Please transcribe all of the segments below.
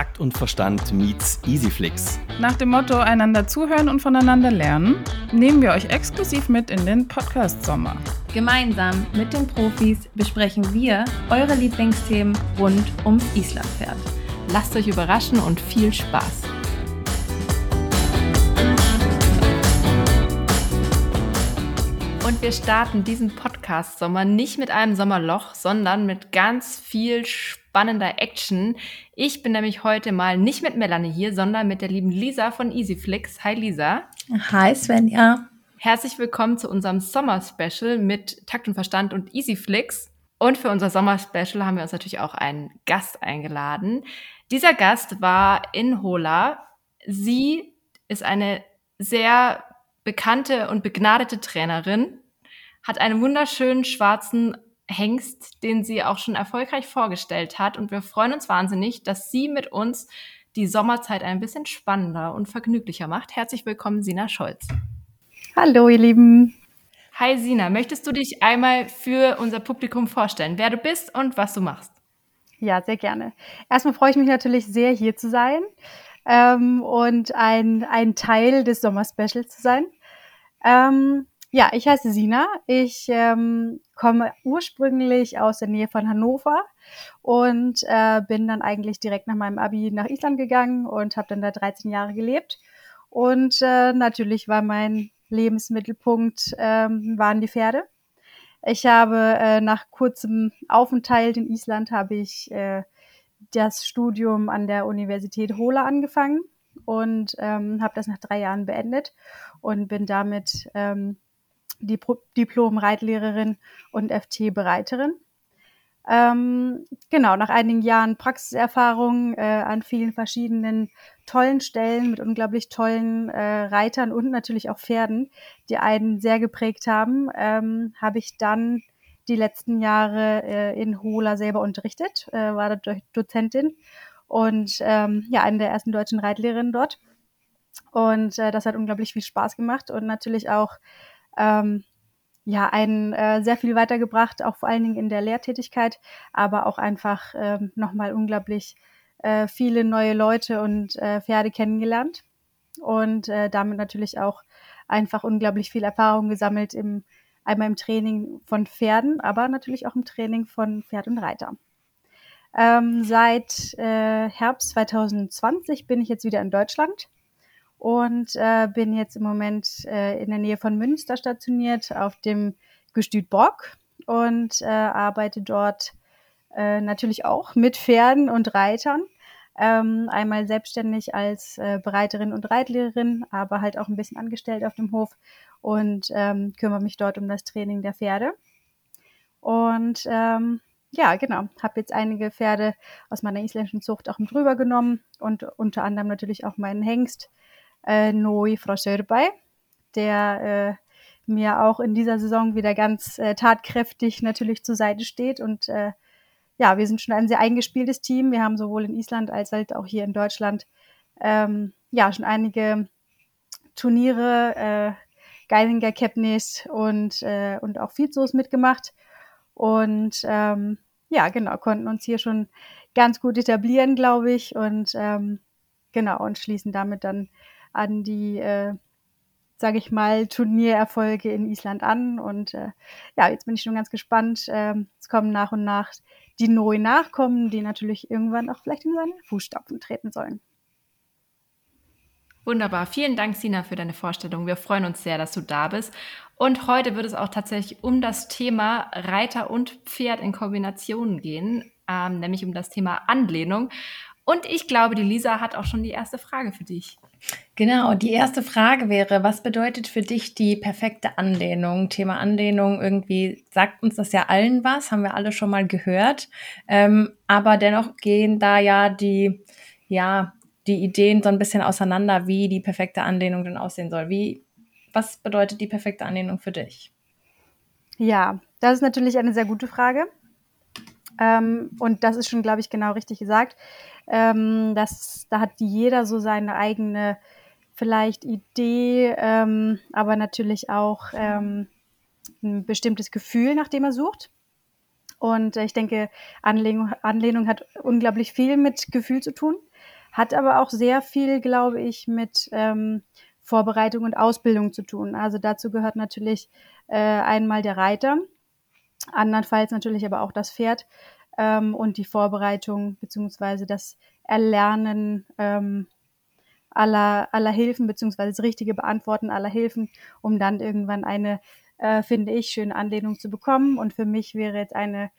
Takt und Verstand meets Easyflix. Nach dem Motto einander zuhören und voneinander lernen, nehmen wir euch exklusiv mit in den Podcast Sommer. Gemeinsam mit den Profis besprechen wir eure Lieblingsthemen rund ums Islandpferd. Lasst euch überraschen und viel Spaß! Und wir starten diesen Podcast-Sommer nicht mit einem Sommerloch, sondern mit ganz viel spannender Action. Ich bin nämlich heute mal nicht mit Melanie hier, sondern mit der lieben Lisa von EasyFlix. Hi Lisa. Hi Svenja. Herzlich willkommen zu unserem Sommer-Special mit Takt und Verstand und EasyFlix. Und für unser Sommer-Special haben wir uns natürlich auch einen Gast eingeladen. Dieser Gast war in Hola. Sie ist eine sehr bekannte und begnadete Trainerin hat einen wunderschönen schwarzen Hengst, den sie auch schon erfolgreich vorgestellt hat. Und wir freuen uns wahnsinnig, dass sie mit uns die Sommerzeit ein bisschen spannender und vergnüglicher macht. Herzlich willkommen, Sina Scholz. Hallo, ihr Lieben. Hi, Sina. Möchtest du dich einmal für unser Publikum vorstellen, wer du bist und was du machst? Ja, sehr gerne. Erstmal freue ich mich natürlich sehr, hier zu sein ähm, und ein, ein Teil des Sommerspecials zu sein. Ähm, ja, ich heiße Sina. Ich ähm, komme ursprünglich aus der Nähe von Hannover und äh, bin dann eigentlich direkt nach meinem Abi nach Island gegangen und habe dann da 13 Jahre gelebt. Und äh, natürlich war mein Lebensmittelpunkt ähm, waren die Pferde. Ich habe äh, nach kurzem Aufenthalt in Island habe ich äh, das Studium an der Universität Hola angefangen und ähm, habe das nach drei Jahren beendet und bin damit ähm, Diplom-Reitlehrerin und FT-Bereiterin. Ähm, genau, nach einigen Jahren Praxiserfahrung äh, an vielen verschiedenen tollen Stellen mit unglaublich tollen äh, Reitern und natürlich auch Pferden, die einen sehr geprägt haben, ähm, habe ich dann die letzten Jahre äh, in Hola selber unterrichtet, äh, war da Dozentin und ähm, ja, eine der ersten deutschen Reitlehrerinnen dort. Und äh, das hat unglaublich viel Spaß gemacht und natürlich auch ähm, ja, einen äh, sehr viel weitergebracht, auch vor allen Dingen in der Lehrtätigkeit, aber auch einfach ähm, nochmal unglaublich äh, viele neue Leute und äh, Pferde kennengelernt und äh, damit natürlich auch einfach unglaublich viel Erfahrung gesammelt im einmal im Training von Pferden, aber natürlich auch im Training von Pferd und Reiter. Ähm, seit äh, Herbst 2020 bin ich jetzt wieder in Deutschland und äh, bin jetzt im Moment äh, in der Nähe von Münster stationiert auf dem Gestüt Bock und äh, arbeite dort äh, natürlich auch mit Pferden und Reitern. Ähm, einmal selbstständig als äh, Bereiterin und Reitlehrerin, aber halt auch ein bisschen angestellt auf dem Hof und ähm, kümmere mich dort um das Training der Pferde. Und ähm, ja, genau, habe jetzt einige Pferde aus meiner isländischen Zucht auch mit rübergenommen und unter anderem natürlich auch meinen Hengst, äh, Noi Frau Sörbay, der äh, mir auch in dieser Saison wieder ganz äh, tatkräftig natürlich zur Seite steht. Und äh, ja, wir sind schon ein sehr eingespieltes Team. Wir haben sowohl in Island als halt auch hier in Deutschland ähm, ja schon einige Turniere, äh, Geilinger Kepnis und, äh, und auch Vizos mitgemacht. Und ähm, ja, genau, konnten uns hier schon ganz gut etablieren, glaube ich. Und ähm, genau, und schließen damit dann an die, äh, sage ich mal, Turniererfolge in Island an. Und äh, ja, jetzt bin ich schon ganz gespannt. Ähm, es kommen nach und nach die neuen Nachkommen, die natürlich irgendwann auch vielleicht in seine Fußstapfen treten sollen. Wunderbar. Vielen Dank, Sina, für deine Vorstellung. Wir freuen uns sehr, dass du da bist. Und heute wird es auch tatsächlich um das Thema Reiter und Pferd in Kombination gehen, ähm, nämlich um das Thema Anlehnung. Und ich glaube, die Lisa hat auch schon die erste Frage für dich. Genau, die erste Frage wäre, was bedeutet für dich die perfekte Anlehnung? Thema Anlehnung, irgendwie sagt uns das ja allen was, haben wir alle schon mal gehört. Ähm, aber dennoch gehen da ja die, ja, die Ideen so ein bisschen auseinander, wie die perfekte Anlehnung denn aussehen soll. Wie, was bedeutet die perfekte Anlehnung für dich? Ja, das ist natürlich eine sehr gute Frage. Ähm, und das ist schon, glaube ich, genau richtig gesagt. Ähm, das, da hat jeder so seine eigene vielleicht Idee, ähm, aber natürlich auch ähm, ein bestimmtes Gefühl, nach dem er sucht. Und äh, ich denke, Anlehnung, Anlehnung hat unglaublich viel mit Gefühl zu tun. hat aber auch sehr viel, glaube ich, mit ähm, Vorbereitung und Ausbildung zu tun. Also dazu gehört natürlich äh, einmal der Reiter, andernfalls natürlich aber auch das Pferd ähm, und die Vorbereitung beziehungsweise das Erlernen ähm, aller, aller Hilfen beziehungsweise das richtige Beantworten aller Hilfen, um dann irgendwann eine, äh, finde ich, schöne Anlehnung zu bekommen. Und für mich wäre jetzt eine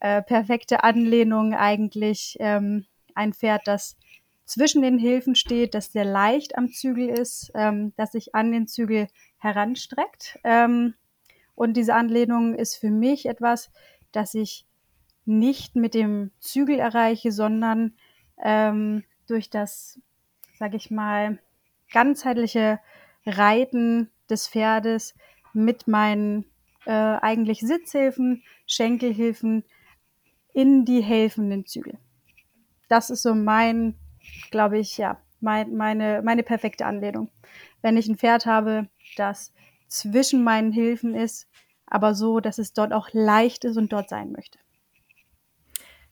äh, perfekte Anlehnung eigentlich ähm, ein Pferd, das zwischen den Hilfen steht, das sehr leicht am Zügel ist, ähm, das sich an den Zügel heranstreckt. Ähm, und diese Anlehnung ist für mich etwas, das ich nicht mit dem Zügel erreiche, sondern ähm, durch das, sage ich mal, ganzheitliche Reiten des Pferdes mit meinen äh, eigentlich Sitzhilfen, Schenkelhilfen in die helfenden Zügel. Das ist so mein, glaube ich, ja, mein, meine, meine perfekte Anlehnung. Wenn ich ein Pferd habe, das zwischen meinen Hilfen ist, aber so, dass es dort auch leicht ist und dort sein möchte.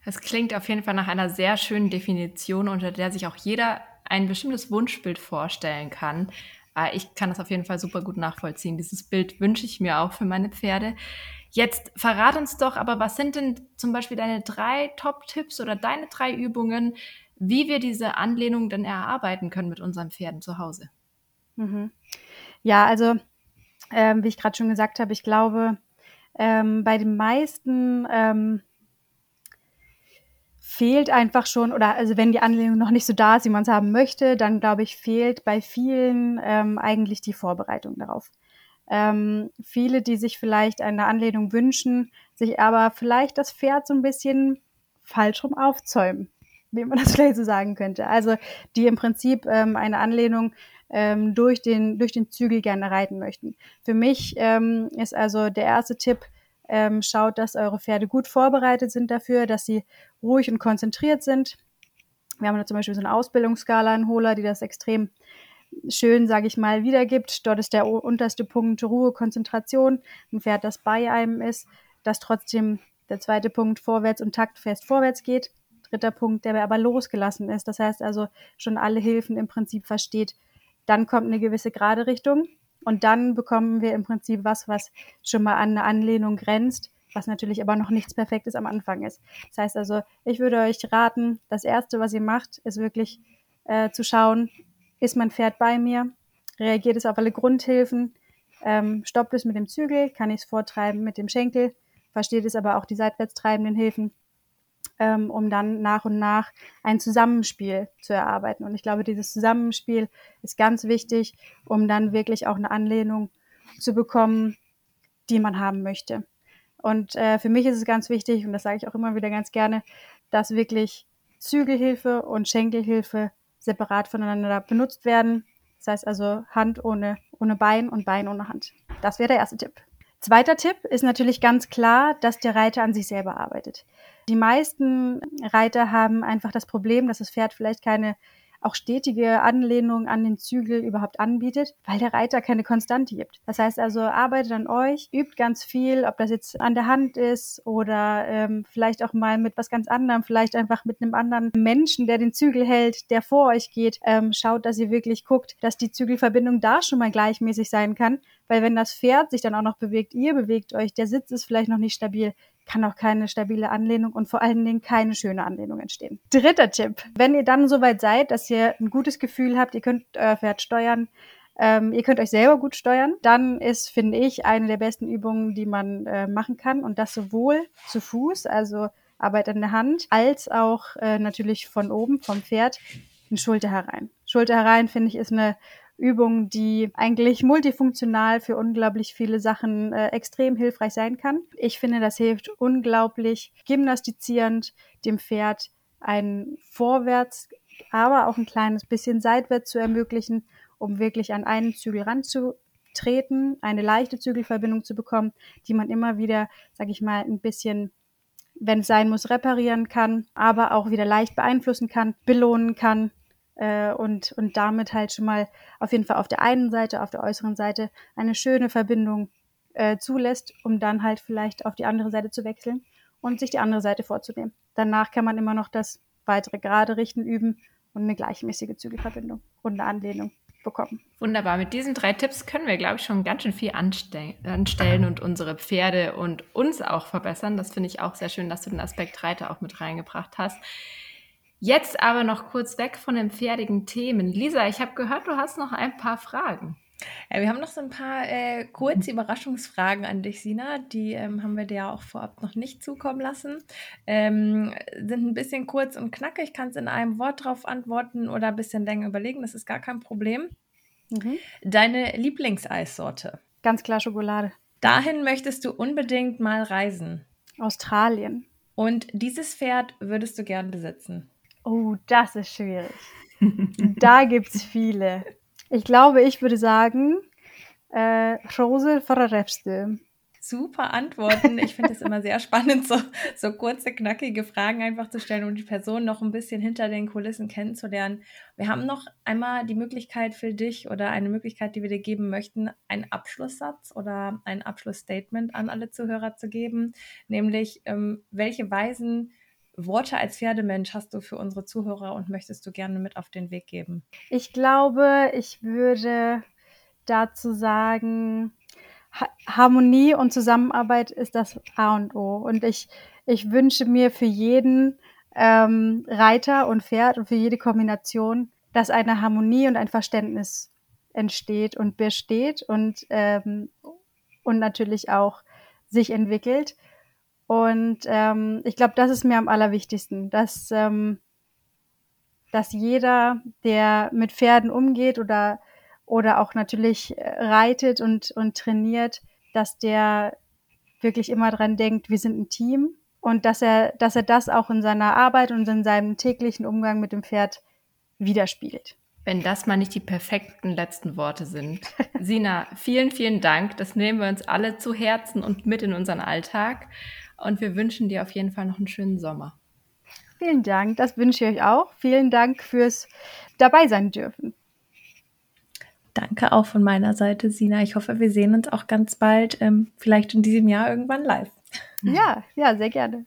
Das klingt auf jeden Fall nach einer sehr schönen Definition, unter der sich auch jeder ein bestimmtes Wunschbild vorstellen kann. Äh, ich kann das auf jeden Fall super gut nachvollziehen. Dieses Bild wünsche ich mir auch für meine Pferde. Jetzt verrat uns doch, aber was sind denn zum Beispiel deine drei Top-Tipps oder deine drei Übungen, wie wir diese Anlehnung dann erarbeiten können mit unseren Pferden zu Hause? Mhm. Ja, also ähm, wie ich gerade schon gesagt habe, ich glaube, ähm, bei den meisten ähm, fehlt einfach schon, oder also wenn die Anlehnung noch nicht so da ist, wie man es haben möchte, dann glaube ich, fehlt bei vielen ähm, eigentlich die Vorbereitung darauf. Ähm, viele, die sich vielleicht eine Anlehnung wünschen, sich aber vielleicht das Pferd so ein bisschen falsch rum aufzäumen, wie man das vielleicht so sagen könnte. Also die im Prinzip ähm, eine Anlehnung ähm, durch, den, durch den Zügel gerne reiten möchten. Für mich ähm, ist also der erste Tipp, ähm, schaut, dass eure Pferde gut vorbereitet sind dafür, dass sie ruhig und konzentriert sind. Wir haben da zum Beispiel so eine Ausbildungsskala in Hola, die das extrem schön, sage ich mal, wiedergibt. Dort ist der unterste Punkt Ruhe, Konzentration. Ein Pferd, das bei einem ist, dass trotzdem der zweite Punkt vorwärts und taktfest vorwärts geht. Dritter Punkt, der aber losgelassen ist. Das heißt also schon alle Hilfen im Prinzip versteht. Dann kommt eine gewisse gerade Richtung. Und dann bekommen wir im Prinzip was, was schon mal an eine Anlehnung grenzt, was natürlich aber noch nichts Perfektes am Anfang ist. Das heißt also, ich würde euch raten, das Erste, was ihr macht, ist wirklich äh, zu schauen, ist mein Pferd bei mir? Reagiert es auf alle Grundhilfen? Ähm, stoppt es mit dem Zügel? Kann ich es vortreiben mit dem Schenkel? Versteht es aber auch die seitwärts treibenden Hilfen? Ähm, um dann nach und nach ein Zusammenspiel zu erarbeiten. Und ich glaube, dieses Zusammenspiel ist ganz wichtig, um dann wirklich auch eine Anlehnung zu bekommen, die man haben möchte. Und äh, für mich ist es ganz wichtig, und das sage ich auch immer wieder ganz gerne, dass wirklich Zügelhilfe und Schenkelhilfe separat voneinander benutzt werden. Das heißt also Hand ohne, ohne Bein und Bein ohne Hand. Das wäre der erste Tipp. Zweiter Tipp ist natürlich ganz klar, dass der Reiter an sich selber arbeitet. Die meisten Reiter haben einfach das Problem, dass das Pferd vielleicht keine auch stetige Anlehnung an den Zügel überhaupt anbietet, weil der Reiter keine Konstante gibt. Das heißt also, arbeitet an euch, übt ganz viel, ob das jetzt an der Hand ist oder ähm, vielleicht auch mal mit was ganz anderem, vielleicht einfach mit einem anderen Menschen, der den Zügel hält, der vor euch geht. Ähm, schaut, dass ihr wirklich guckt, dass die Zügelverbindung da schon mal gleichmäßig sein kann, weil wenn das Pferd sich dann auch noch bewegt, ihr bewegt euch, der Sitz ist vielleicht noch nicht stabil, kann auch keine stabile Anlehnung und vor allen Dingen keine schöne Anlehnung entstehen. Dritter Tipp. Wenn ihr dann soweit seid, dass ihr ein gutes Gefühl habt, ihr könnt euer Pferd steuern, ähm, ihr könnt euch selber gut steuern, dann ist, finde ich, eine der besten Übungen, die man äh, machen kann und das sowohl zu Fuß, also Arbeit an der Hand, als auch äh, natürlich von oben, vom Pferd, in Schulter herein. Schulter herein, finde ich, ist eine Übung, die eigentlich multifunktional für unglaublich viele Sachen äh, extrem hilfreich sein kann. Ich finde, das hilft unglaublich gymnastizierend dem Pferd ein Vorwärts, aber auch ein kleines bisschen seitwärts zu ermöglichen, um wirklich an einen Zügel ranzutreten, eine leichte Zügelverbindung zu bekommen, die man immer wieder, sage ich mal, ein bisschen wenn es sein muss, reparieren kann, aber auch wieder leicht beeinflussen kann, belohnen kann äh, und, und damit halt schon mal auf jeden Fall auf der einen Seite, auf der äußeren Seite eine schöne Verbindung äh, zulässt, um dann halt vielleicht auf die andere Seite zu wechseln und sich die andere Seite vorzunehmen. Danach kann man immer noch das weitere gerade richten üben und eine gleichmäßige Zügelverbindung und eine Anlehnung bekommen. Wunderbar. Mit diesen drei Tipps können wir, glaube ich, schon ganz schön viel anstellen und unsere Pferde und uns auch verbessern. Das finde ich auch sehr schön, dass du den Aspekt Reiter auch mit reingebracht hast. Jetzt aber noch kurz weg von den pferdigen Themen. Lisa, ich habe gehört, du hast noch ein paar Fragen. Ja, wir haben noch so ein paar äh, kurze Überraschungsfragen an dich, Sina. Die ähm, haben wir dir ja auch vorab noch nicht zukommen lassen. Ähm, sind ein bisschen kurz und knackig. Kannst in einem Wort drauf antworten oder ein bisschen länger überlegen. Das ist gar kein Problem. Mhm. Deine Lieblingseissorte? Ganz klar Schokolade. Dahin möchtest du unbedingt mal reisen. Australien. Und dieses Pferd würdest du gern besitzen? Oh, das ist schwierig. da gibt es viele. Ich glaube, ich würde sagen, äh, Rose Ferrarefste. Super Antworten. Ich finde es immer sehr spannend, so, so kurze, knackige Fragen einfach zu stellen, um die Person noch ein bisschen hinter den Kulissen kennenzulernen. Wir haben noch einmal die Möglichkeit für dich oder eine Möglichkeit, die wir dir geben möchten, einen Abschlusssatz oder ein Abschlussstatement an alle Zuhörer zu geben, nämlich ähm, welche Weisen Worte als Pferdemensch hast du für unsere Zuhörer und möchtest du gerne mit auf den Weg geben? Ich glaube, ich würde dazu sagen, ha Harmonie und Zusammenarbeit ist das A und O. Und ich, ich wünsche mir für jeden ähm, Reiter und Pferd und für jede Kombination, dass eine Harmonie und ein Verständnis entsteht und besteht und, ähm, und natürlich auch sich entwickelt. Und ähm, ich glaube, das ist mir am allerwichtigsten, dass, ähm, dass jeder, der mit Pferden umgeht oder, oder auch natürlich äh, reitet und, und trainiert, dass der wirklich immer dran denkt, wir sind ein Team und dass er, dass er das auch in seiner Arbeit und in seinem täglichen Umgang mit dem Pferd widerspiegelt. Wenn das mal nicht die perfekten letzten Worte sind. Sina, vielen, vielen Dank. Das nehmen wir uns alle zu Herzen und mit in unseren Alltag. Und wir wünschen dir auf jeden Fall noch einen schönen Sommer. Vielen Dank, das wünsche ich euch auch. Vielen Dank fürs dabei sein dürfen. Danke auch von meiner Seite, Sina. Ich hoffe, wir sehen uns auch ganz bald, ähm, vielleicht in diesem Jahr irgendwann live. Ja, ja, sehr gerne.